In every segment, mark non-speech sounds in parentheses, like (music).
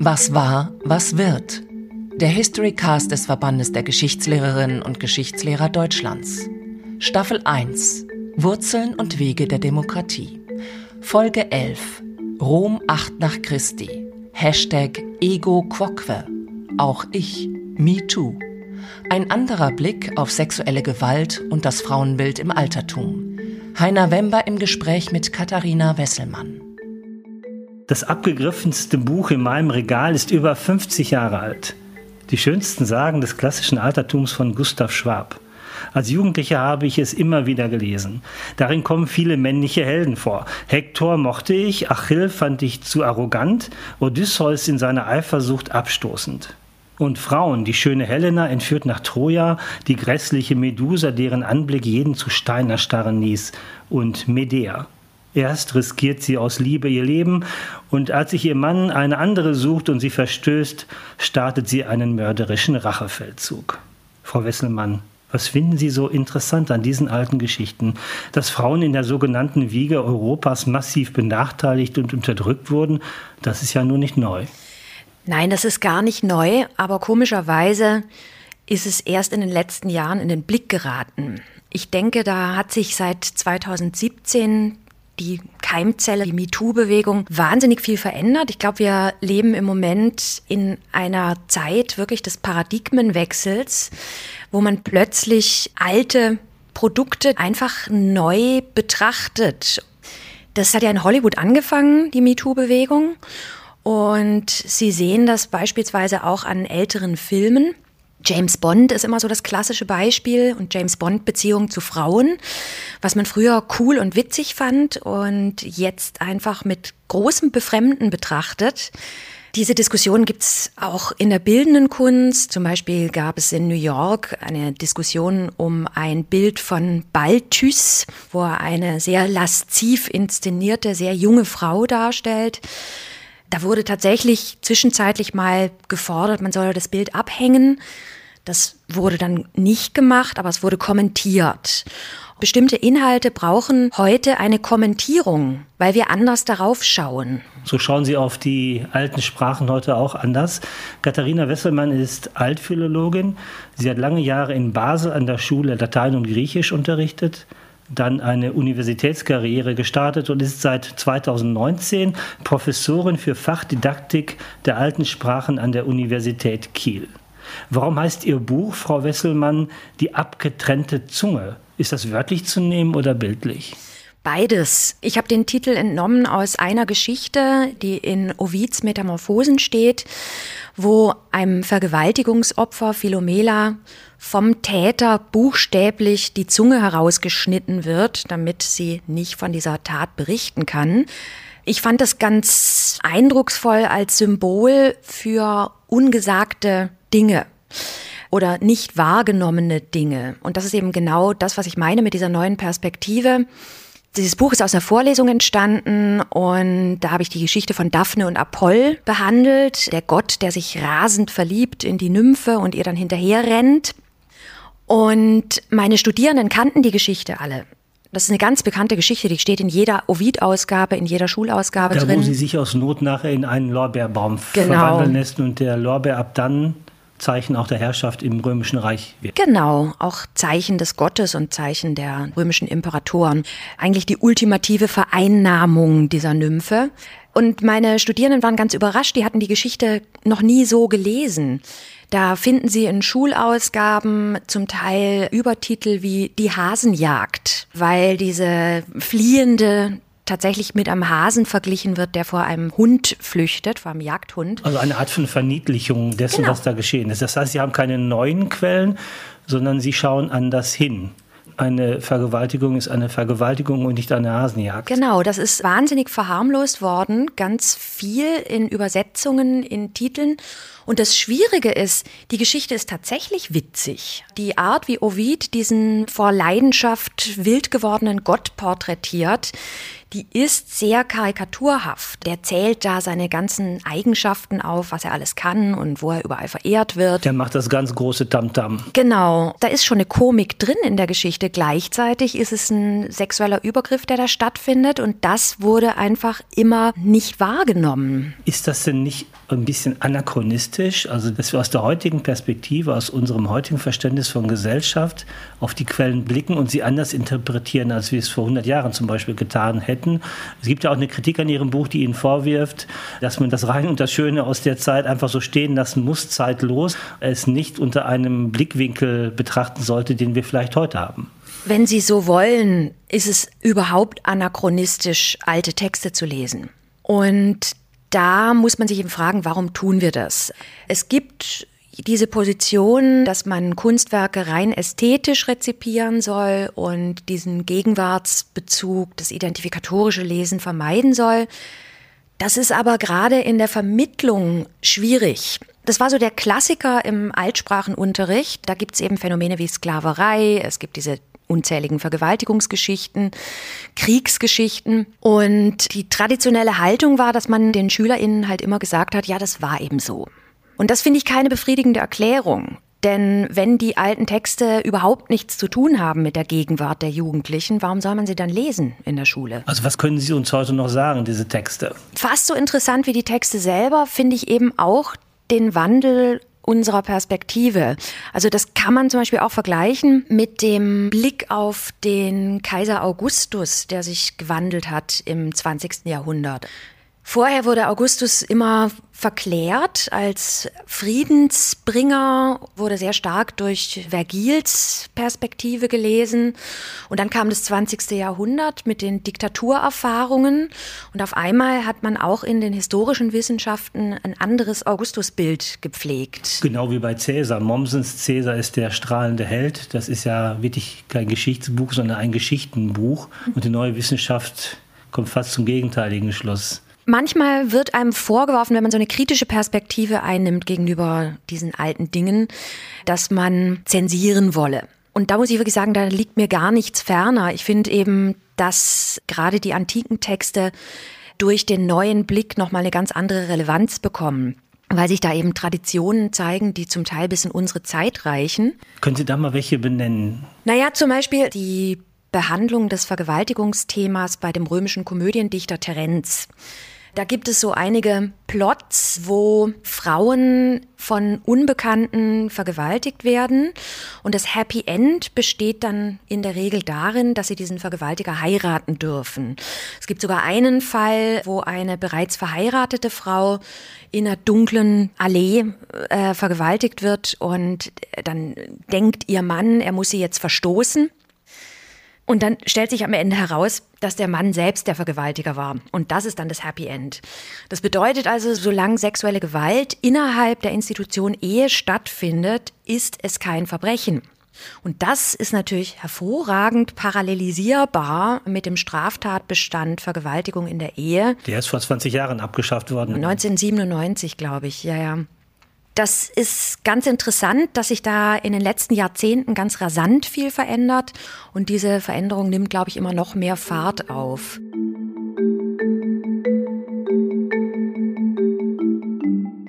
Was war, was wird? Der Historycast des Verbandes der Geschichtslehrerinnen und Geschichtslehrer Deutschlands. Staffel 1. Wurzeln und Wege der Demokratie. Folge 11. Rom 8 nach Christi. Hashtag Ego Quoque. Auch ich. Me Too. Ein anderer Blick auf sexuelle Gewalt und das Frauenbild im Altertum. Heiner Wember im Gespräch mit Katharina Wesselmann. Das abgegriffenste Buch in meinem Regal ist über 50 Jahre alt. Die schönsten Sagen des klassischen Altertums von Gustav Schwab. Als Jugendlicher habe ich es immer wieder gelesen. Darin kommen viele männliche Helden vor. Hektor mochte ich, Achill fand ich zu arrogant, Odysseus in seiner Eifersucht abstoßend. Und Frauen, die schöne Helena entführt nach Troja, die grässliche Medusa, deren Anblick jeden zu Stein erstarren ließ, und Medea. Erst riskiert sie aus Liebe ihr Leben und als sich ihr Mann eine andere sucht und sie verstößt, startet sie einen mörderischen Rachefeldzug. Frau Wesselmann, was finden Sie so interessant an diesen alten Geschichten? Dass Frauen in der sogenannten Wiege Europas massiv benachteiligt und unterdrückt wurden, das ist ja nur nicht neu. Nein, das ist gar nicht neu, aber komischerweise ist es erst in den letzten Jahren in den Blick geraten. Ich denke, da hat sich seit 2017 die Keimzelle, die MeToo-Bewegung wahnsinnig viel verändert. Ich glaube, wir leben im Moment in einer Zeit wirklich des Paradigmenwechsels, wo man plötzlich alte Produkte einfach neu betrachtet. Das hat ja in Hollywood angefangen, die MeToo-Bewegung. Und Sie sehen das beispielsweise auch an älteren Filmen. James Bond ist immer so das klassische Beispiel und James Bond Beziehung zu Frauen, was man früher cool und witzig fand und jetzt einfach mit großem Befremden betrachtet. Diese Diskussion gibt es auch in der bildenden Kunst. Zum Beispiel gab es in New York eine Diskussion um ein Bild von Balthus, wo er eine sehr lasziv inszenierte, sehr junge Frau darstellt. Da wurde tatsächlich zwischenzeitlich mal gefordert, man solle das Bild abhängen. Das wurde dann nicht gemacht, aber es wurde kommentiert. Bestimmte Inhalte brauchen heute eine Kommentierung, weil wir anders darauf schauen. So schauen Sie auf die alten Sprachen heute auch anders. Katharina Wesselmann ist Altphilologin. Sie hat lange Jahre in Basel an der Schule Latein und Griechisch unterrichtet dann eine Universitätskarriere gestartet und ist seit 2019 Professorin für Fachdidaktik der alten Sprachen an der Universität Kiel. Warum heißt Ihr Buch, Frau Wesselmann, die abgetrennte Zunge? Ist das wörtlich zu nehmen oder bildlich? Beides. Ich habe den Titel entnommen aus einer Geschichte, die in Ovids Metamorphosen steht, wo einem Vergewaltigungsopfer Philomela vom Täter buchstäblich die Zunge herausgeschnitten wird, damit sie nicht von dieser Tat berichten kann. Ich fand das ganz eindrucksvoll als Symbol für ungesagte Dinge oder nicht wahrgenommene Dinge. Und das ist eben genau das, was ich meine mit dieser neuen Perspektive. Dieses Buch ist aus der Vorlesung entstanden und da habe ich die Geschichte von Daphne und Apoll behandelt, der Gott, der sich rasend verliebt in die Nymphe und ihr dann hinterher rennt. Und meine Studierenden kannten die Geschichte alle. Das ist eine ganz bekannte Geschichte, die steht in jeder Ovid-Ausgabe, in jeder Schulausgabe da, drin. Wo sie sich aus Not nachher in einen Lorbeerbaum genau. verwandeln lässt und der Lorbeer ab dann Zeichen auch der Herrschaft im Römischen Reich wird. Genau, auch Zeichen des Gottes und Zeichen der römischen Imperatoren. Eigentlich die ultimative Vereinnahmung dieser Nymphe. Und meine Studierenden waren ganz überrascht, die hatten die Geschichte noch nie so gelesen. Da finden Sie in Schulausgaben zum Teil Übertitel wie Die Hasenjagd, weil diese fliehende tatsächlich mit einem Hasen verglichen wird, der vor einem Hund flüchtet, vor einem Jagdhund. Also eine Art von Verniedlichung dessen, genau. was da geschehen ist. Das heißt, Sie haben keine neuen Quellen, sondern Sie schauen anders hin eine Vergewaltigung ist eine Vergewaltigung und nicht eine Hasenjagd. Genau, das ist wahnsinnig verharmlost worden, ganz viel in Übersetzungen, in Titeln. Und das Schwierige ist, die Geschichte ist tatsächlich witzig. Die Art, wie Ovid diesen vor Leidenschaft wild gewordenen Gott porträtiert, die ist sehr karikaturhaft. Der zählt da seine ganzen Eigenschaften auf, was er alles kann und wo er überall verehrt wird. Der macht das ganz große Tamtam. -Tam. Genau, da ist schon eine Komik drin in der Geschichte. Gleichzeitig ist es ein sexueller Übergriff, der da stattfindet und das wurde einfach immer nicht wahrgenommen. Ist das denn nicht ein bisschen anachronistisch? Also, dass wir aus der heutigen Perspektive, aus unserem heutigen Verständnis von Gesellschaft auf die Quellen blicken und sie anders interpretieren, als wir es vor 100 Jahren zum Beispiel getan hätten. Es gibt ja auch eine Kritik an Ihrem Buch, die Ihnen vorwirft, dass man das Rein und das Schöne aus der Zeit einfach so stehen lassen muss, zeitlos, es nicht unter einem Blickwinkel betrachten sollte, den wir vielleicht heute haben. Wenn Sie so wollen, ist es überhaupt anachronistisch, alte Texte zu lesen. Und da muss man sich eben fragen, warum tun wir das? Es gibt diese Position, dass man Kunstwerke rein ästhetisch rezipieren soll und diesen Gegenwartsbezug, das identifikatorische Lesen vermeiden soll. Das ist aber gerade in der Vermittlung schwierig. Das war so der Klassiker im Altsprachenunterricht. Da gibt es eben Phänomene wie Sklaverei, es gibt diese unzähligen Vergewaltigungsgeschichten, Kriegsgeschichten. Und die traditionelle Haltung war, dass man den SchülerInnen halt immer gesagt hat, ja, das war eben so. Und das finde ich keine befriedigende Erklärung. Denn wenn die alten Texte überhaupt nichts zu tun haben mit der Gegenwart der Jugendlichen, warum soll man sie dann lesen in der Schule? Also was können Sie uns heute noch sagen, diese Texte? Fast so interessant wie die Texte selber finde ich eben auch den Wandel unserer Perspektive. Also das kann man zum Beispiel auch vergleichen mit dem Blick auf den Kaiser Augustus, der sich gewandelt hat im 20. Jahrhundert. Vorher wurde Augustus immer verklärt als Friedensbringer, wurde sehr stark durch Vergils Perspektive gelesen. Und dann kam das 20. Jahrhundert mit den Diktaturerfahrungen. Und auf einmal hat man auch in den historischen Wissenschaften ein anderes Augustusbild gepflegt. Genau wie bei Cäsar. Mommsens Cäsar ist der strahlende Held. Das ist ja wirklich kein Geschichtsbuch, sondern ein Geschichtenbuch. Und die neue Wissenschaft kommt fast zum gegenteiligen Schluss. Manchmal wird einem vorgeworfen, wenn man so eine kritische Perspektive einnimmt gegenüber diesen alten Dingen, dass man zensieren wolle. Und da muss ich wirklich sagen, da liegt mir gar nichts ferner. Ich finde eben, dass gerade die antiken Texte durch den neuen Blick nochmal eine ganz andere Relevanz bekommen weil sich da eben Traditionen zeigen, die zum Teil bis in unsere Zeit reichen. Können Sie da mal welche benennen? Naja, zum Beispiel die Behandlung des Vergewaltigungsthemas bei dem römischen Komödiendichter Terenz. Da gibt es so einige Plots, wo Frauen von Unbekannten vergewaltigt werden. Und das Happy End besteht dann in der Regel darin, dass sie diesen Vergewaltiger heiraten dürfen. Es gibt sogar einen Fall, wo eine bereits verheiratete Frau in einer dunklen Allee äh, vergewaltigt wird und dann denkt ihr Mann, er muss sie jetzt verstoßen. Und dann stellt sich am Ende heraus, dass der Mann selbst der Vergewaltiger war. Und das ist dann das Happy End. Das bedeutet also, solange sexuelle Gewalt innerhalb der Institution Ehe stattfindet, ist es kein Verbrechen. Und das ist natürlich hervorragend parallelisierbar mit dem Straftatbestand Vergewaltigung in der Ehe. Der ist vor 20 Jahren abgeschafft worden. 1997, glaube ich, ja, ja. Das ist ganz interessant, dass sich da in den letzten Jahrzehnten ganz rasant viel verändert und diese Veränderung nimmt, glaube ich, immer noch mehr Fahrt auf.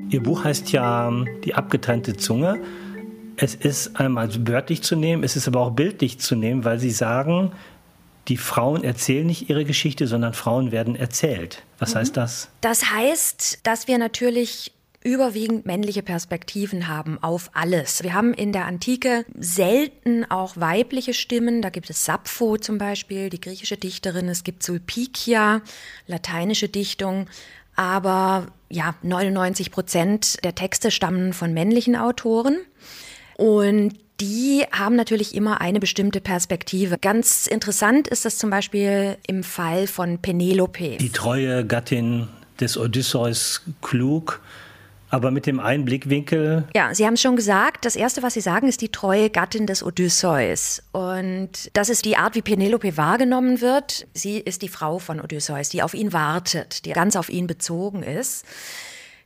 Ihr Buch heißt ja Die abgetrennte Zunge. Es ist einmal wörtlich zu nehmen, es ist aber auch bildlich zu nehmen, weil Sie sagen, die Frauen erzählen nicht ihre Geschichte, sondern Frauen werden erzählt. Was mhm. heißt das? Das heißt, dass wir natürlich überwiegend männliche Perspektiven haben auf alles. Wir haben in der Antike selten auch weibliche Stimmen. Da gibt es Sappho zum Beispiel, die griechische Dichterin. Es gibt Sulpicia, lateinische Dichtung. Aber ja, 99 Prozent der Texte stammen von männlichen Autoren. Und die haben natürlich immer eine bestimmte Perspektive. Ganz interessant ist das zum Beispiel im Fall von Penelope. Die treue Gattin des Odysseus klug aber mit dem Einblickwinkel. Ja, Sie haben schon gesagt. Das Erste, was Sie sagen, ist die treue Gattin des Odysseus. Und das ist die Art, wie Penelope wahrgenommen wird. Sie ist die Frau von Odysseus, die auf ihn wartet, die ganz auf ihn bezogen ist.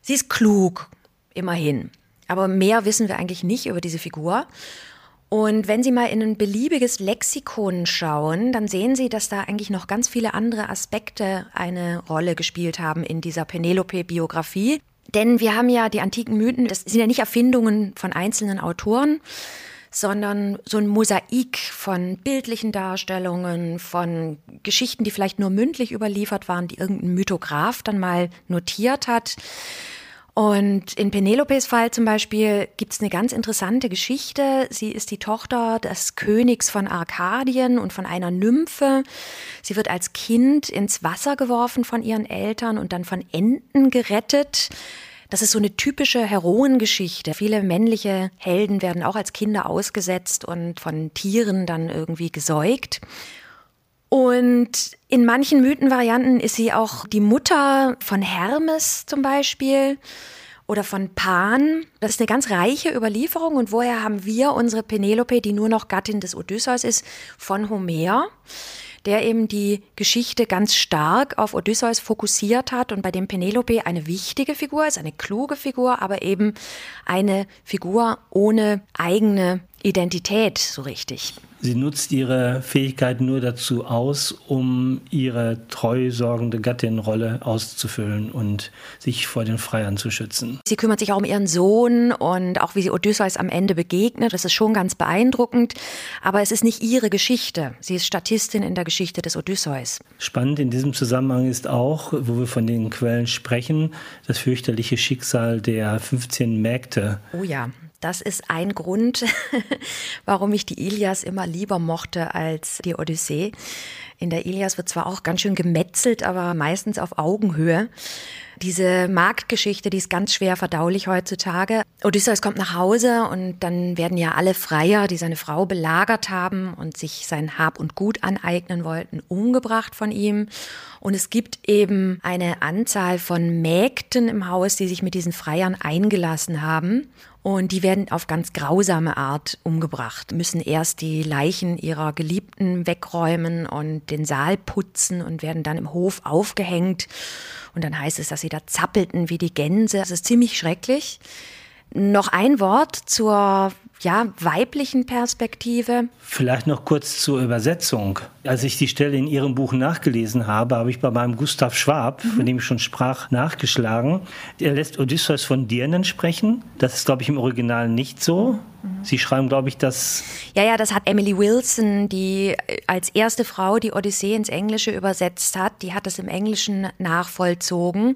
Sie ist klug, immerhin. Aber mehr wissen wir eigentlich nicht über diese Figur. Und wenn Sie mal in ein beliebiges Lexikon schauen, dann sehen Sie, dass da eigentlich noch ganz viele andere Aspekte eine Rolle gespielt haben in dieser Penelope-Biografie. Denn wir haben ja die antiken Mythen, das sind ja nicht Erfindungen von einzelnen Autoren, sondern so ein Mosaik von bildlichen Darstellungen, von Geschichten, die vielleicht nur mündlich überliefert waren, die irgendein Mythograph dann mal notiert hat. Und in Penelopes Fall zum Beispiel gibt es eine ganz interessante Geschichte. Sie ist die Tochter des Königs von Arkadien und von einer Nymphe. Sie wird als Kind ins Wasser geworfen von ihren Eltern und dann von Enten gerettet. Das ist so eine typische Heroengeschichte. Viele männliche Helden werden auch als Kinder ausgesetzt und von Tieren dann irgendwie gesäugt. Und in manchen Mythenvarianten ist sie auch die Mutter von Hermes zum Beispiel oder von Pan. Das ist eine ganz reiche Überlieferung. Und woher haben wir unsere Penelope, die nur noch Gattin des Odysseus ist, von Homer? der eben die Geschichte ganz stark auf Odysseus fokussiert hat und bei dem Penelope eine wichtige Figur ist, eine kluge Figur, aber eben eine Figur ohne eigene Identität so richtig. Sie nutzt ihre Fähigkeit nur dazu aus, um ihre treu sorgende Gattinrolle auszufüllen und sich vor den Freiern zu schützen. Sie kümmert sich auch um ihren Sohn und auch wie sie Odysseus am Ende begegnet. Das ist schon ganz beeindruckend. Aber es ist nicht ihre Geschichte. Sie ist Statistin in der Geschichte des Odysseus. Spannend in diesem Zusammenhang ist auch, wo wir von den Quellen sprechen, das fürchterliche Schicksal der 15 Mägde. Oh ja. Das ist ein Grund, (laughs) warum ich die Ilias immer lieber mochte als die Odyssee. In der Ilias wird zwar auch ganz schön gemetzelt, aber meistens auf Augenhöhe. Diese Marktgeschichte, die ist ganz schwer verdaulich heutzutage. Odysseus kommt nach Hause und dann werden ja alle Freier, die seine Frau belagert haben und sich sein Hab und Gut aneignen wollten, umgebracht von ihm. Und es gibt eben eine Anzahl von Mägden im Haus, die sich mit diesen Freiern eingelassen haben. Und die werden auf ganz grausame Art umgebracht, müssen erst die Leichen ihrer Geliebten wegräumen und den Saal putzen und werden dann im Hof aufgehängt. Und dann heißt es, dass sie da zappelten wie die Gänse. Das ist ziemlich schrecklich. Noch ein Wort zur ja, weiblichen Perspektive. Vielleicht noch kurz zur Übersetzung. Als ich die Stelle in Ihrem Buch nachgelesen habe, habe ich bei meinem Gustav Schwab, mhm. von dem ich schon sprach, nachgeschlagen. Er lässt Odysseus von Dirnen sprechen. Das ist, glaube ich, im Original nicht so. Mhm. Sie schreiben, glaube ich, dass. Ja, ja, das hat Emily Wilson, die als erste Frau die Odyssee ins Englische übersetzt hat. Die hat das im Englischen nachvollzogen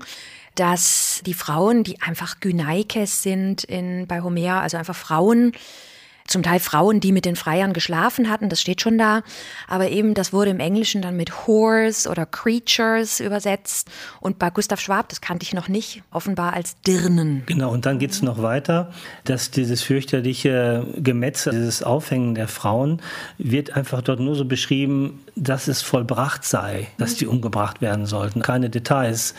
dass die Frauen, die einfach Gynaikes sind in, bei Homer, also einfach Frauen, zum Teil Frauen, die mit den Freiern geschlafen hatten, das steht schon da. Aber eben, das wurde im Englischen dann mit Whores oder Creatures übersetzt. Und bei Gustav Schwab, das kannte ich noch nicht, offenbar als Dirnen. Genau, und dann geht es noch weiter, dass dieses fürchterliche Gemetzel, dieses Aufhängen der Frauen, wird einfach dort nur so beschrieben, dass es vollbracht sei, dass die umgebracht werden sollten. Keine Details.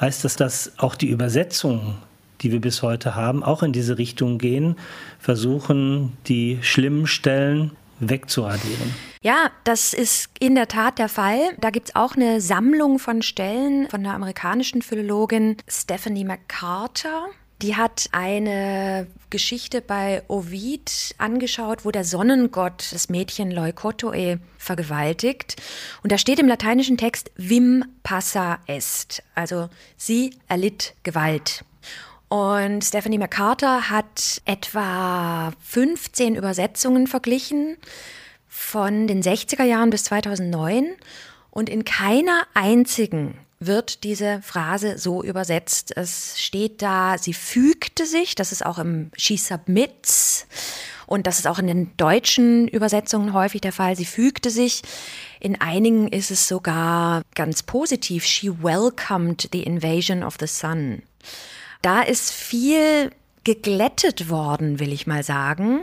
Heißt das, dass auch die Übersetzung die wir bis heute haben, auch in diese Richtung gehen, versuchen, die schlimmen Stellen wegzuradieren. Ja, das ist in der Tat der Fall. Da gibt es auch eine Sammlung von Stellen von der amerikanischen Philologin Stephanie McCarter. Die hat eine Geschichte bei Ovid angeschaut, wo der Sonnengott das Mädchen Leukotoe vergewaltigt. Und da steht im lateinischen Text Vim passa est, also sie erlitt Gewalt. Und Stephanie McCarter hat etwa 15 Übersetzungen verglichen von den 60er Jahren bis 2009 und in keiner einzigen wird diese Phrase so übersetzt. Es steht da, sie fügte sich, das ist auch im She Submits und das ist auch in den deutschen Übersetzungen häufig der Fall, sie fügte sich. In einigen ist es sogar ganz positiv, she welcomed the invasion of the sun. Da ist viel geglättet worden, will ich mal sagen.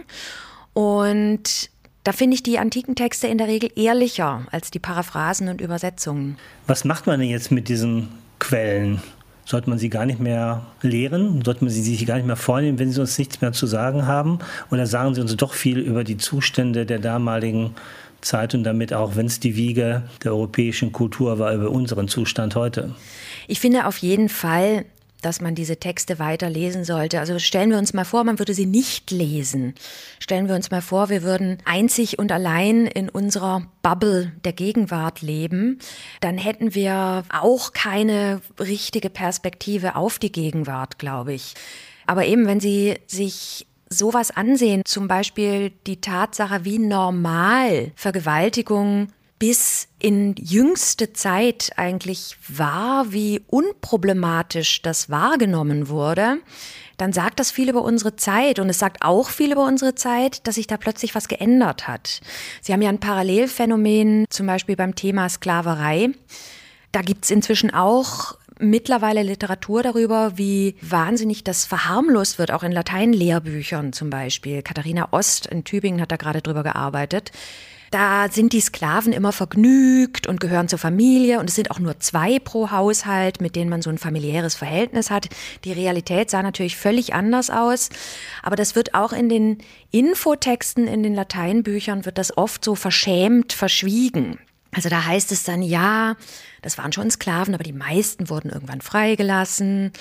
Und da finde ich die antiken Texte in der Regel ehrlicher als die Paraphrasen und Übersetzungen. Was macht man denn jetzt mit diesen Quellen? Sollte man sie gar nicht mehr lehren? Sollte man sie sich gar nicht mehr vornehmen, wenn sie uns nichts mehr zu sagen haben? Oder sagen sie uns doch viel über die Zustände der damaligen Zeit und damit auch, wenn es die Wiege der europäischen Kultur war, über unseren Zustand heute? Ich finde auf jeden Fall, dass man diese Texte weiter lesen sollte. Also stellen wir uns mal vor, man würde sie nicht lesen. Stellen wir uns mal vor, wir würden einzig und allein in unserer Bubble der Gegenwart leben. Dann hätten wir auch keine richtige Perspektive auf die Gegenwart, glaube ich. Aber eben, wenn Sie sich sowas ansehen, zum Beispiel die Tatsache, wie normal Vergewaltigung bis in jüngste Zeit eigentlich war, wie unproblematisch das wahrgenommen wurde, dann sagt das viel über unsere Zeit und es sagt auch viel über unsere Zeit, dass sich da plötzlich was geändert hat. Sie haben ja ein Parallelphänomen, zum Beispiel beim Thema Sklaverei. Da gibt's inzwischen auch mittlerweile Literatur darüber, wie wahnsinnig das verharmlost wird, auch in Lateinlehrbüchern zum Beispiel. Katharina Ost in Tübingen hat da gerade drüber gearbeitet. Da sind die Sklaven immer vergnügt und gehören zur Familie und es sind auch nur zwei pro Haushalt, mit denen man so ein familiäres Verhältnis hat. Die Realität sah natürlich völlig anders aus, aber das wird auch in den Infotexten in den Lateinbüchern wird das oft so verschämt verschwiegen. Also da heißt es dann, ja, das waren schon Sklaven, aber die meisten wurden irgendwann freigelassen.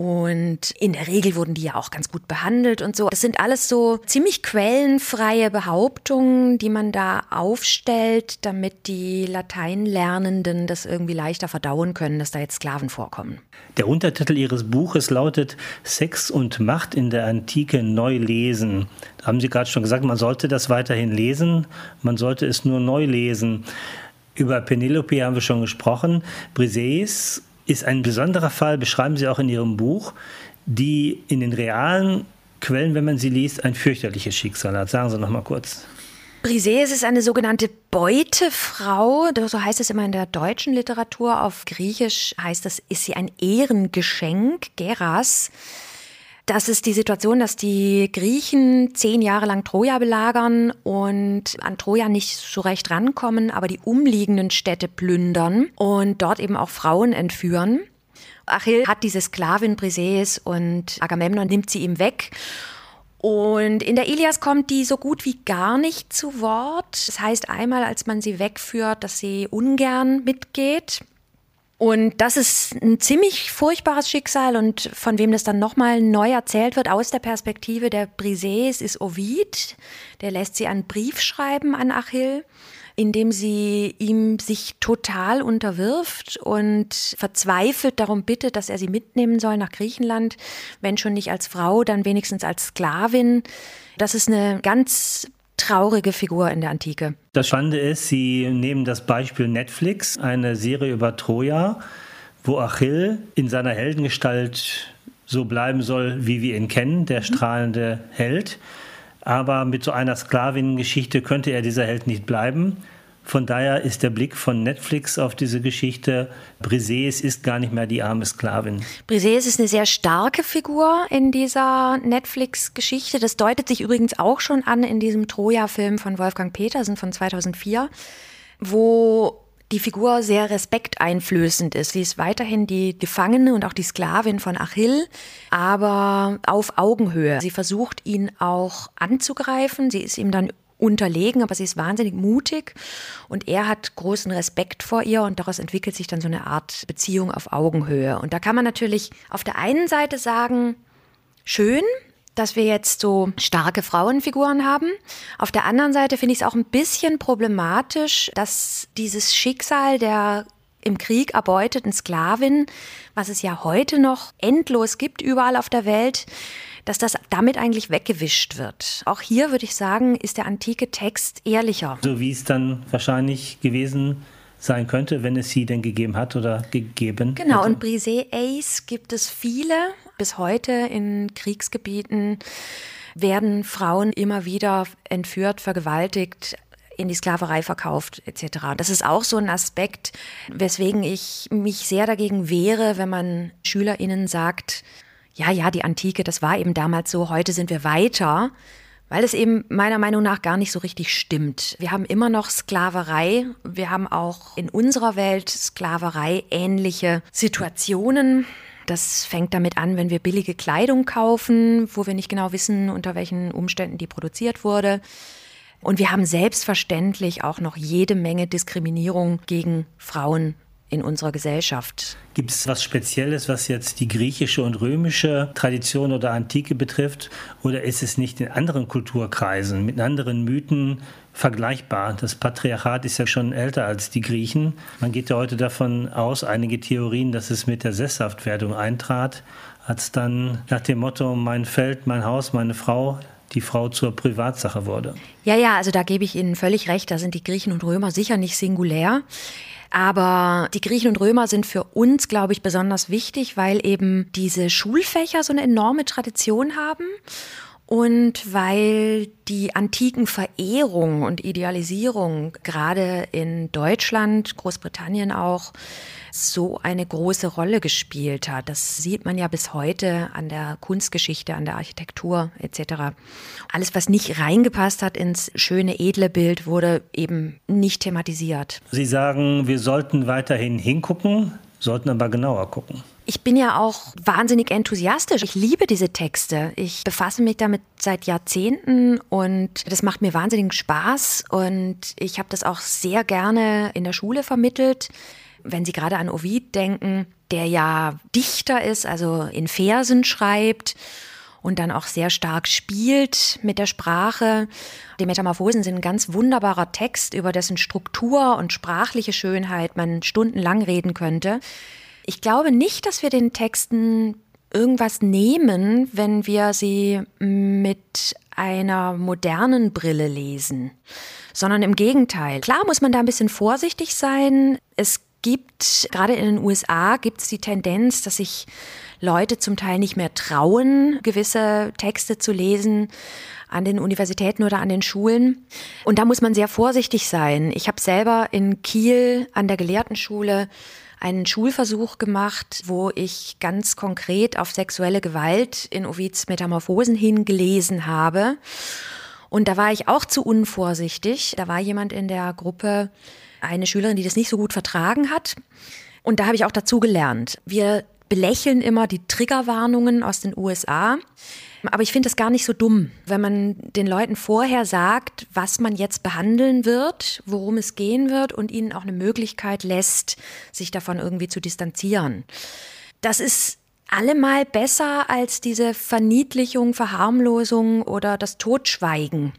Und in der Regel wurden die ja auch ganz gut behandelt und so. Das sind alles so ziemlich quellenfreie Behauptungen, die man da aufstellt, damit die Lateinlernenden das irgendwie leichter verdauen können, dass da jetzt Sklaven vorkommen. Der Untertitel Ihres Buches lautet Sex und Macht in der Antike neu lesen. Da haben Sie gerade schon gesagt, man sollte das weiterhin lesen, man sollte es nur neu lesen. Über Penelope haben wir schon gesprochen. Briseis ist ein besonderer Fall, beschreiben Sie auch in Ihrem Buch, die in den realen Quellen, wenn man sie liest, ein fürchterliches Schicksal hat. Sagen Sie noch mal kurz. Briseis ist eine sogenannte Beutefrau, so heißt es immer in der deutschen Literatur. Auf Griechisch heißt das, ist sie ein Ehrengeschenk, Geras. Das ist die Situation, dass die Griechen zehn Jahre lang Troja belagern und an Troja nicht so recht rankommen, aber die umliegenden Städte plündern und dort eben auch Frauen entführen. Achill hat diese Sklavin Briseis und Agamemnon nimmt sie ihm weg. Und in der Ilias kommt die so gut wie gar nicht zu Wort. Das heißt einmal, als man sie wegführt, dass sie ungern mitgeht. Und das ist ein ziemlich furchtbares Schicksal und von wem das dann nochmal neu erzählt wird aus der Perspektive der Briseis ist Ovid. Der lässt sie einen Brief schreiben an Achill, in dem sie ihm sich total unterwirft und verzweifelt darum bittet, dass er sie mitnehmen soll nach Griechenland, wenn schon nicht als Frau, dann wenigstens als Sklavin. Das ist eine ganz traurige Figur in der Antike. Das Spannende ist, Sie nehmen das Beispiel Netflix, eine Serie über Troja, wo Achill in seiner Heldengestalt so bleiben soll, wie wir ihn kennen, der strahlende Held. Aber mit so einer Sklavinnengeschichte könnte er dieser Held nicht bleiben. Von daher ist der Blick von Netflix auf diese Geschichte, Briseis ist gar nicht mehr die arme Sklavin. Briseis ist eine sehr starke Figur in dieser Netflix-Geschichte. Das deutet sich übrigens auch schon an in diesem Troja-Film von Wolfgang Petersen von 2004, wo die Figur sehr respekteinflößend ist. Sie ist weiterhin die Gefangene und auch die Sklavin von Achill, aber auf Augenhöhe. Sie versucht ihn auch anzugreifen. Sie ist ihm dann unterlegen, aber sie ist wahnsinnig mutig und er hat großen Respekt vor ihr und daraus entwickelt sich dann so eine Art Beziehung auf Augenhöhe. Und da kann man natürlich auf der einen Seite sagen, schön, dass wir jetzt so starke Frauenfiguren haben. Auf der anderen Seite finde ich es auch ein bisschen problematisch, dass dieses Schicksal der im Krieg erbeuteten Sklavin, was es ja heute noch endlos gibt überall auf der Welt, dass das damit eigentlich weggewischt wird. Auch hier würde ich sagen, ist der antike Text ehrlicher. So wie es dann wahrscheinlich gewesen sein könnte, wenn es sie denn gegeben hat oder gegeben Genau, hätte. und Brisé-Ace gibt es viele. Bis heute in Kriegsgebieten werden Frauen immer wieder entführt, vergewaltigt, in die Sklaverei verkauft etc. Das ist auch so ein Aspekt, weswegen ich mich sehr dagegen wehre, wenn man Schülerinnen sagt, ja, ja, die Antike, das war eben damals so, heute sind wir weiter, weil es eben meiner Meinung nach gar nicht so richtig stimmt. Wir haben immer noch Sklaverei, wir haben auch in unserer Welt Sklaverei ähnliche Situationen. Das fängt damit an, wenn wir billige Kleidung kaufen, wo wir nicht genau wissen, unter welchen Umständen die produziert wurde. Und wir haben selbstverständlich auch noch jede Menge Diskriminierung gegen Frauen in unserer Gesellschaft. Gibt es was Spezielles, was jetzt die griechische und römische Tradition oder Antike betrifft? Oder ist es nicht in anderen Kulturkreisen, mit anderen Mythen vergleichbar? Das Patriarchat ist ja schon älter als die Griechen. Man geht ja heute davon aus, einige Theorien, dass es mit der Sesshaftwerdung eintrat, als dann nach dem Motto mein Feld, mein Haus, meine Frau die Frau zur Privatsache wurde. Ja, ja, also da gebe ich Ihnen völlig recht. Da sind die Griechen und Römer sicher nicht singulär. Aber die Griechen und Römer sind für uns, glaube ich, besonders wichtig, weil eben diese Schulfächer so eine enorme Tradition haben und weil die antiken Verehrung und Idealisierung gerade in Deutschland, Großbritannien auch, so eine große Rolle gespielt hat. Das sieht man ja bis heute an der Kunstgeschichte, an der Architektur etc. Alles, was nicht reingepasst hat ins schöne, edle Bild, wurde eben nicht thematisiert. Sie sagen, wir sollten weiterhin hingucken, sollten aber genauer gucken. Ich bin ja auch wahnsinnig enthusiastisch. Ich liebe diese Texte. Ich befasse mich damit seit Jahrzehnten und das macht mir wahnsinnig Spaß und ich habe das auch sehr gerne in der Schule vermittelt. Wenn Sie gerade an Ovid denken, der ja Dichter ist, also in Versen schreibt und dann auch sehr stark spielt mit der Sprache. Die Metamorphosen sind ein ganz wunderbarer Text, über dessen Struktur und sprachliche Schönheit man stundenlang reden könnte. Ich glaube nicht, dass wir den Texten irgendwas nehmen, wenn wir sie mit einer modernen Brille lesen, sondern im Gegenteil. Klar muss man da ein bisschen vorsichtig sein. Es gibt, gerade in den USA, gibt es die Tendenz, dass sich Leute zum Teil nicht mehr trauen, gewisse Texte zu lesen an den Universitäten oder an den Schulen. Und da muss man sehr vorsichtig sein. Ich habe selber in Kiel an der Gelehrtenschule einen Schulversuch gemacht, wo ich ganz konkret auf sexuelle Gewalt in Ovids Metamorphosen hingelesen habe. Und da war ich auch zu unvorsichtig. Da war jemand in der Gruppe, eine Schülerin, die das nicht so gut vertragen hat. Und da habe ich auch dazu gelernt. Wir belächeln immer die Triggerwarnungen aus den USA. Aber ich finde es gar nicht so dumm, wenn man den Leuten vorher sagt, was man jetzt behandeln wird, worum es gehen wird und ihnen auch eine Möglichkeit lässt, sich davon irgendwie zu distanzieren. Das ist allemal besser als diese Verniedlichung, Verharmlosung oder das Totschweigen.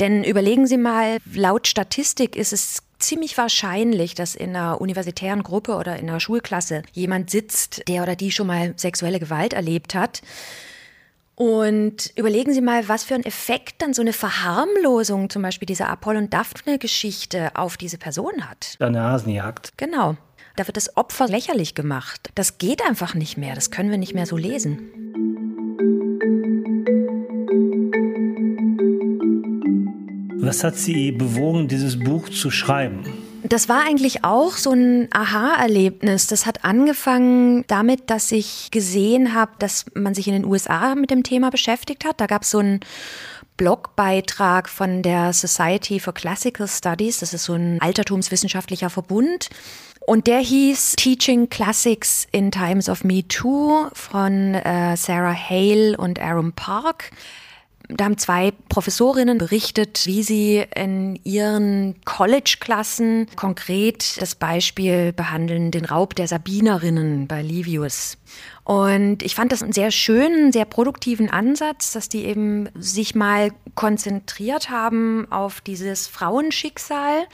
Denn überlegen Sie mal, laut Statistik ist es ziemlich wahrscheinlich, dass in einer universitären Gruppe oder in einer Schulklasse jemand sitzt, der oder die schon mal sexuelle Gewalt erlebt hat. Und überlegen Sie mal, was für einen Effekt dann so eine Verharmlosung zum Beispiel dieser Apollon-Daphne-Geschichte auf diese Person hat. Eine Hasenjagd. Genau. Da wird das Opfer lächerlich gemacht. Das geht einfach nicht mehr. Das können wir nicht mehr so lesen. Was hat Sie bewogen, dieses Buch zu schreiben? Das war eigentlich auch so ein Aha-Erlebnis. Das hat angefangen damit, dass ich gesehen habe, dass man sich in den USA mit dem Thema beschäftigt hat. Da gab es so einen Blogbeitrag von der Society for Classical Studies. Das ist so ein altertumswissenschaftlicher Verbund. Und der hieß Teaching Classics in Times of Me Too von äh, Sarah Hale und Aaron Park. Da haben zwei Professorinnen berichtet, wie sie in ihren College-Klassen konkret das Beispiel behandeln, den Raub der Sabinerinnen bei Livius. Und ich fand das einen sehr schönen, sehr produktiven Ansatz, dass die eben sich mal konzentriert haben auf dieses Frauenschicksal,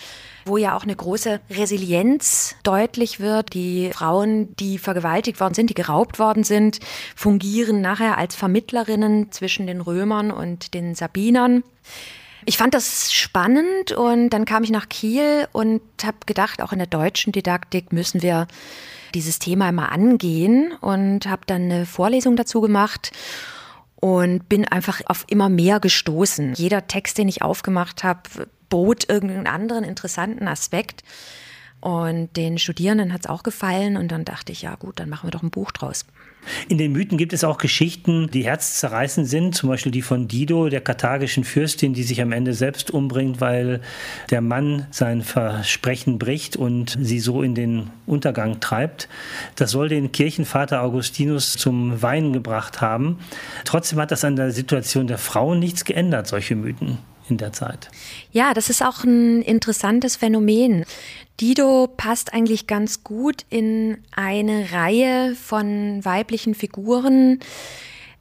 wo ja auch eine große Resilienz deutlich wird. Die Frauen, die vergewaltigt worden sind, die geraubt worden sind, fungieren nachher als Vermittlerinnen zwischen den Römern und den Sabinern. Ich fand das spannend und dann kam ich nach Kiel und habe gedacht, auch in der deutschen Didaktik müssen wir dieses Thema mal angehen und habe dann eine Vorlesung dazu gemacht und bin einfach auf immer mehr gestoßen. Jeder Text, den ich aufgemacht habe, bot irgendeinen anderen interessanten Aspekt. Und den Studierenden hat es auch gefallen und dann dachte ich, ja gut, dann machen wir doch ein Buch draus. In den Mythen gibt es auch Geschichten, die herzzerreißend sind, zum Beispiel die von Dido, der karthagischen Fürstin, die sich am Ende selbst umbringt, weil der Mann sein Versprechen bricht und sie so in den Untergang treibt. Das soll den Kirchenvater Augustinus zum Weinen gebracht haben. Trotzdem hat das an der Situation der Frauen nichts geändert, solche Mythen. in der Zeit. Ja, das ist auch ein interessantes Phänomen. Dido passt eigentlich ganz gut in eine Reihe von weiblichen Figuren,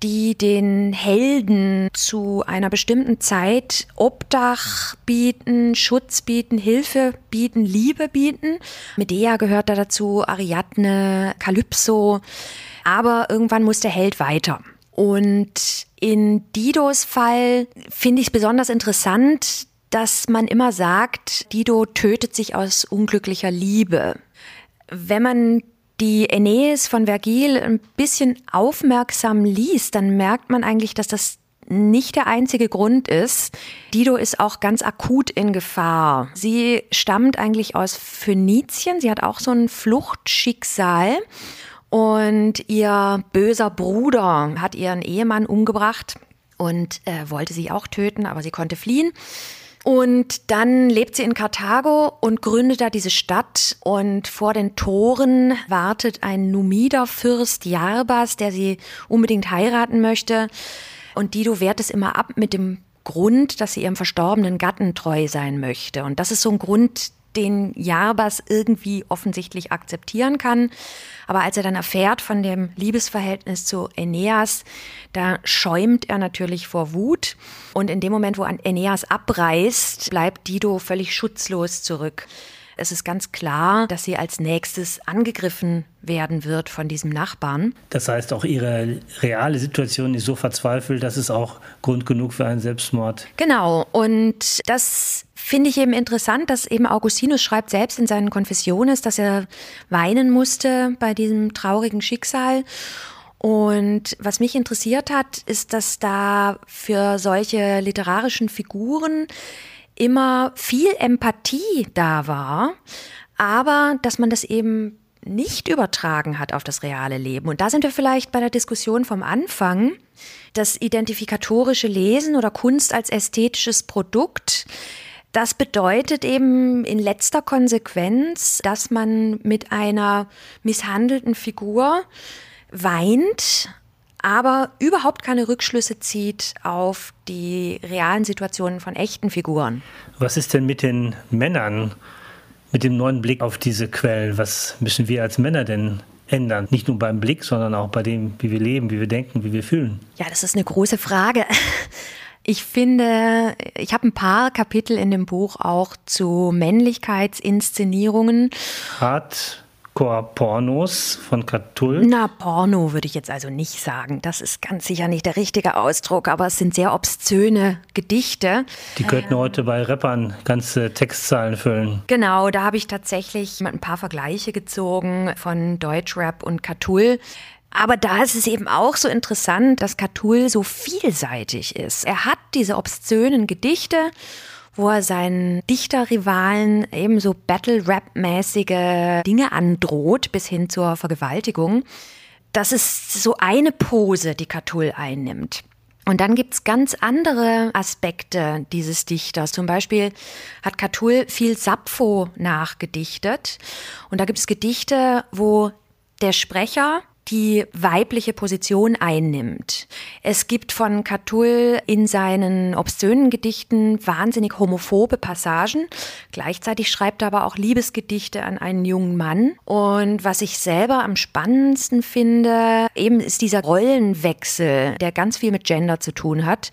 die den Helden zu einer bestimmten Zeit Obdach bieten, Schutz bieten, Hilfe bieten, Liebe bieten. Medea gehört da dazu, Ariadne, Kalypso. Aber irgendwann muss der Held weiter. Und in Didos Fall finde ich es besonders interessant, dass man immer sagt, Dido tötet sich aus unglücklicher Liebe. Wenn man die Aeneis von Vergil ein bisschen aufmerksam liest, dann merkt man eigentlich, dass das nicht der einzige Grund ist. Dido ist auch ganz akut in Gefahr. Sie stammt eigentlich aus Phönizien. Sie hat auch so ein Fluchtschicksal. Und ihr böser Bruder hat ihren Ehemann umgebracht und äh, wollte sie auch töten, aber sie konnte fliehen. Und dann lebt sie in Karthago und gründet da diese Stadt. Und vor den Toren wartet ein Numiderfürst Jarbas, der sie unbedingt heiraten möchte. Und Dido wehrt es immer ab mit dem Grund, dass sie ihrem verstorbenen Gatten treu sein möchte. Und das ist so ein Grund, den Jarbas irgendwie offensichtlich akzeptieren kann. Aber als er dann erfährt von dem Liebesverhältnis zu Aeneas, da schäumt er natürlich vor Wut. Und in dem Moment, wo Aeneas abreißt, bleibt Dido völlig schutzlos zurück. Es ist ganz klar, dass sie als nächstes angegriffen werden wird von diesem Nachbarn. Das heißt, auch ihre reale Situation ist so verzweifelt, dass es auch Grund genug für einen Selbstmord. Genau. Und das finde ich eben interessant, dass eben Augustinus schreibt selbst in seinen Konfessionen, dass er weinen musste bei diesem traurigen Schicksal. Und was mich interessiert hat, ist, dass da für solche literarischen Figuren immer viel Empathie da war, aber dass man das eben nicht übertragen hat auf das reale Leben. Und da sind wir vielleicht bei der Diskussion vom Anfang. Das identifikatorische Lesen oder Kunst als ästhetisches Produkt das bedeutet eben in letzter Konsequenz, dass man mit einer misshandelten Figur weint, aber überhaupt keine Rückschlüsse zieht auf die realen Situationen von echten Figuren. Was ist denn mit den Männern, mit dem neuen Blick auf diese Quellen? Was müssen wir als Männer denn ändern? Nicht nur beim Blick, sondern auch bei dem, wie wir leben, wie wir denken, wie wir fühlen. Ja, das ist eine große Frage. Ich finde, ich habe ein paar Kapitel in dem Buch auch zu Männlichkeitsinszenierungen. Hardcore-Pornos von Catull? Na, Porno würde ich jetzt also nicht sagen. Das ist ganz sicher nicht der richtige Ausdruck, aber es sind sehr obszöne Gedichte. Die könnten ähm, heute bei Rappern ganze Textzahlen füllen. Genau, da habe ich tatsächlich ein paar Vergleiche gezogen von Deutschrap und Catull. Aber da ist es eben auch so interessant, dass Catull so vielseitig ist. Er hat diese obszönen Gedichte, wo er seinen Dichterrivalen ebenso Battle-Rap-mäßige Dinge androht, bis hin zur Vergewaltigung. Das ist so eine Pose, die Catull einnimmt. Und dann gibt's ganz andere Aspekte dieses Dichters. Zum Beispiel hat Catull viel Sappho nachgedichtet. Und da gibt es Gedichte, wo der Sprecher die weibliche Position einnimmt. Es gibt von Catull in seinen obszönen Gedichten wahnsinnig homophobe Passagen. Gleichzeitig schreibt er aber auch Liebesgedichte an einen jungen Mann. Und was ich selber am spannendsten finde, eben ist dieser Rollenwechsel, der ganz viel mit Gender zu tun hat.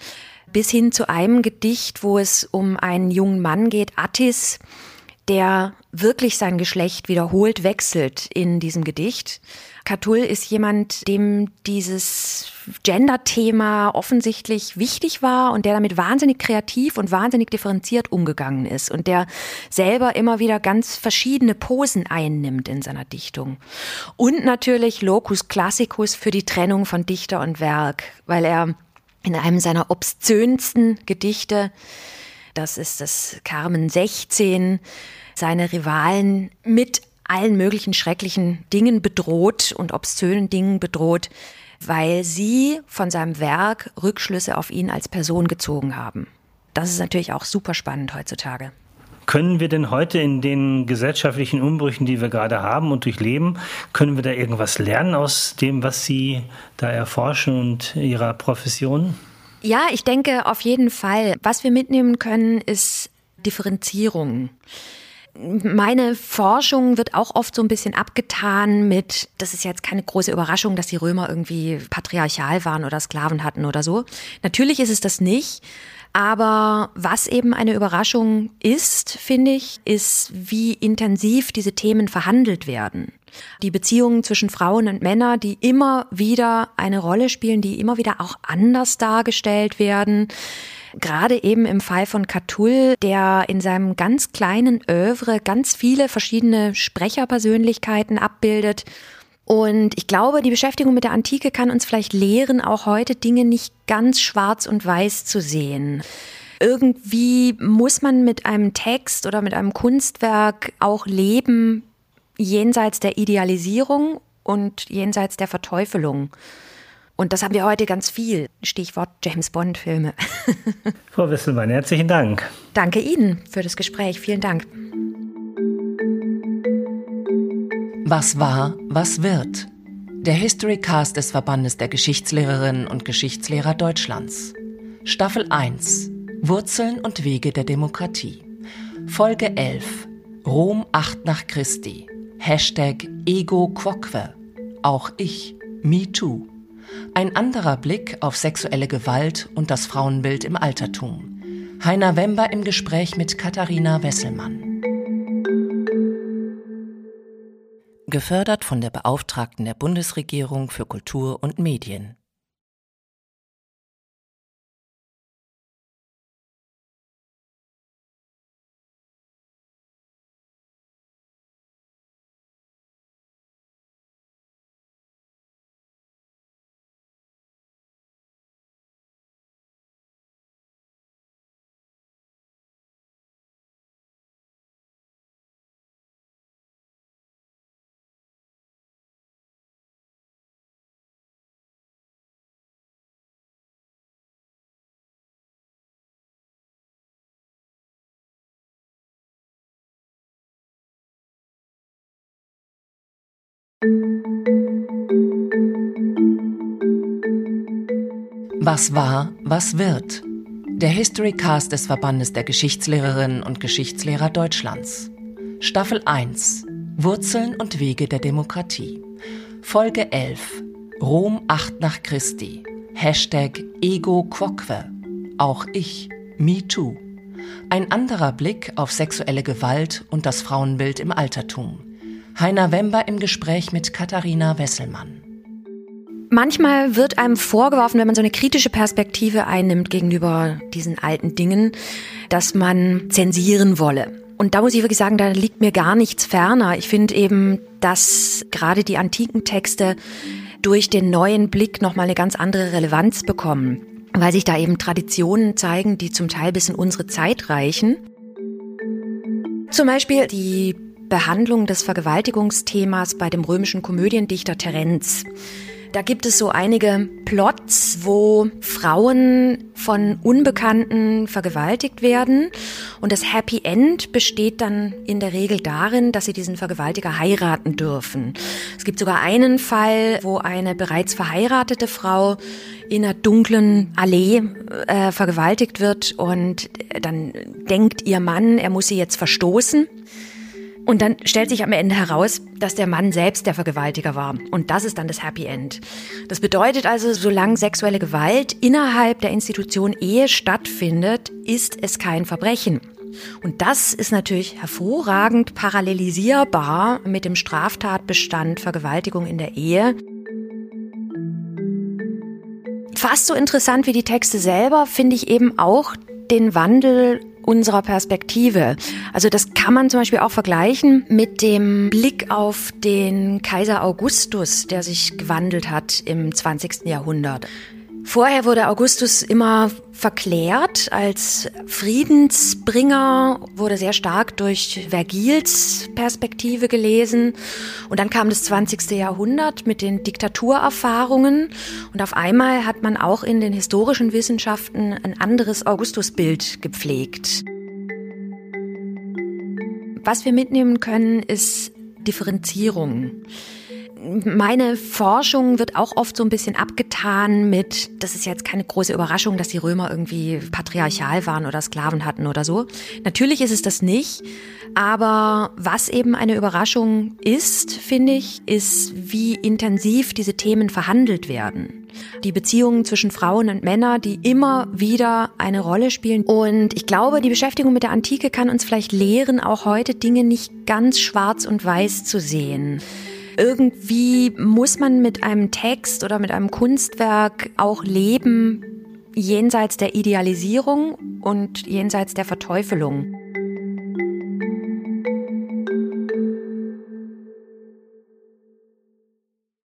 Bis hin zu einem Gedicht, wo es um einen jungen Mann geht, Attis, der wirklich sein Geschlecht wiederholt wechselt in diesem Gedicht. Catull ist jemand, dem dieses Gender-Thema offensichtlich wichtig war und der damit wahnsinnig kreativ und wahnsinnig differenziert umgegangen ist und der selber immer wieder ganz verschiedene Posen einnimmt in seiner Dichtung. Und natürlich Locus Classicus für die Trennung von Dichter und Werk, weil er in einem seiner obszönsten Gedichte, das ist das Carmen 16, seine Rivalen mit allen möglichen schrecklichen Dingen bedroht und obszönen Dingen bedroht, weil sie von seinem Werk Rückschlüsse auf ihn als Person gezogen haben. Das ist natürlich auch super spannend heutzutage. Können wir denn heute in den gesellschaftlichen Umbrüchen, die wir gerade haben und durchleben, können wir da irgendwas lernen aus dem, was Sie da erforschen und Ihrer Profession? Ja, ich denke auf jeden Fall. Was wir mitnehmen können, ist Differenzierung. Meine Forschung wird auch oft so ein bisschen abgetan mit, das ist jetzt keine große Überraschung, dass die Römer irgendwie patriarchal waren oder Sklaven hatten oder so. Natürlich ist es das nicht. Aber was eben eine Überraschung ist, finde ich, ist, wie intensiv diese Themen verhandelt werden. Die Beziehungen zwischen Frauen und Männern, die immer wieder eine Rolle spielen, die immer wieder auch anders dargestellt werden. Gerade eben im Fall von Catull, der in seinem ganz kleinen Övre ganz viele verschiedene Sprecherpersönlichkeiten abbildet und ich glaube, die Beschäftigung mit der Antike kann uns vielleicht lehren, auch heute Dinge nicht ganz schwarz und weiß zu sehen. Irgendwie muss man mit einem Text oder mit einem Kunstwerk auch leben, jenseits der Idealisierung und jenseits der Verteufelung. Und das haben wir heute ganz viel. Stichwort James Bond-Filme. (laughs) Frau Wisselmann, herzlichen Dank. Danke Ihnen für das Gespräch. Vielen Dank. Was war, was wird? Der Historycast des Verbandes der Geschichtslehrerinnen und Geschichtslehrer Deutschlands. Staffel 1. Wurzeln und Wege der Demokratie. Folge 11. Rom 8 nach Christi. Hashtag Ego Quoque. Auch ich. Me Too. Ein anderer Blick auf sexuelle Gewalt und das Frauenbild im Altertum. Heiner Wember im Gespräch mit Katharina Wesselmann. Gefördert von der Beauftragten der Bundesregierung für Kultur und Medien. Was war, was wird? Der Historycast des Verbandes der Geschichtslehrerinnen und Geschichtslehrer Deutschlands. Staffel 1. Wurzeln und Wege der Demokratie. Folge 11. Rom 8 nach Christi. Hashtag Ego Quoque. Auch ich. Me Too. Ein anderer Blick auf sexuelle Gewalt und das Frauenbild im Altertum. Heiner Wember im Gespräch mit Katharina Wesselmann. Manchmal wird einem vorgeworfen, wenn man so eine kritische Perspektive einnimmt gegenüber diesen alten Dingen, dass man zensieren wolle. Und da muss ich wirklich sagen, da liegt mir gar nichts ferner. Ich finde eben, dass gerade die antiken Texte durch den neuen Blick nochmal eine ganz andere Relevanz bekommen, weil sich da eben Traditionen zeigen, die zum Teil bis in unsere Zeit reichen. Zum Beispiel die Behandlung des Vergewaltigungsthemas bei dem römischen Komödiendichter Terenz. Da gibt es so einige Plots, wo Frauen von Unbekannten vergewaltigt werden. Und das Happy End besteht dann in der Regel darin, dass sie diesen Vergewaltiger heiraten dürfen. Es gibt sogar einen Fall, wo eine bereits verheiratete Frau in einer dunklen Allee äh, vergewaltigt wird und dann denkt ihr Mann, er muss sie jetzt verstoßen. Und dann stellt sich am Ende heraus, dass der Mann selbst der Vergewaltiger war. Und das ist dann das Happy End. Das bedeutet also, solange sexuelle Gewalt innerhalb der Institution Ehe stattfindet, ist es kein Verbrechen. Und das ist natürlich hervorragend parallelisierbar mit dem Straftatbestand Vergewaltigung in der Ehe. Fast so interessant wie die Texte selber finde ich eben auch den Wandel unserer Perspektive. Also das kann man zum Beispiel auch vergleichen mit dem Blick auf den Kaiser Augustus, der sich gewandelt hat im 20. Jahrhundert. Vorher wurde Augustus immer verklärt als Friedensbringer, wurde sehr stark durch Vergils Perspektive gelesen. Und dann kam das 20. Jahrhundert mit den Diktaturerfahrungen. Und auf einmal hat man auch in den historischen Wissenschaften ein anderes Augustusbild gepflegt. Was wir mitnehmen können, ist Differenzierung meine Forschung wird auch oft so ein bisschen abgetan mit, das ist jetzt keine große Überraschung, dass die Römer irgendwie patriarchal waren oder Sklaven hatten oder so. Natürlich ist es das nicht. Aber was eben eine Überraschung ist, finde ich, ist, wie intensiv diese Themen verhandelt werden. Die Beziehungen zwischen Frauen und Männern, die immer wieder eine Rolle spielen. Und ich glaube, die Beschäftigung mit der Antike kann uns vielleicht lehren, auch heute Dinge nicht ganz schwarz und weiß zu sehen. Irgendwie muss man mit einem Text oder mit einem Kunstwerk auch leben, jenseits der Idealisierung und jenseits der Verteufelung.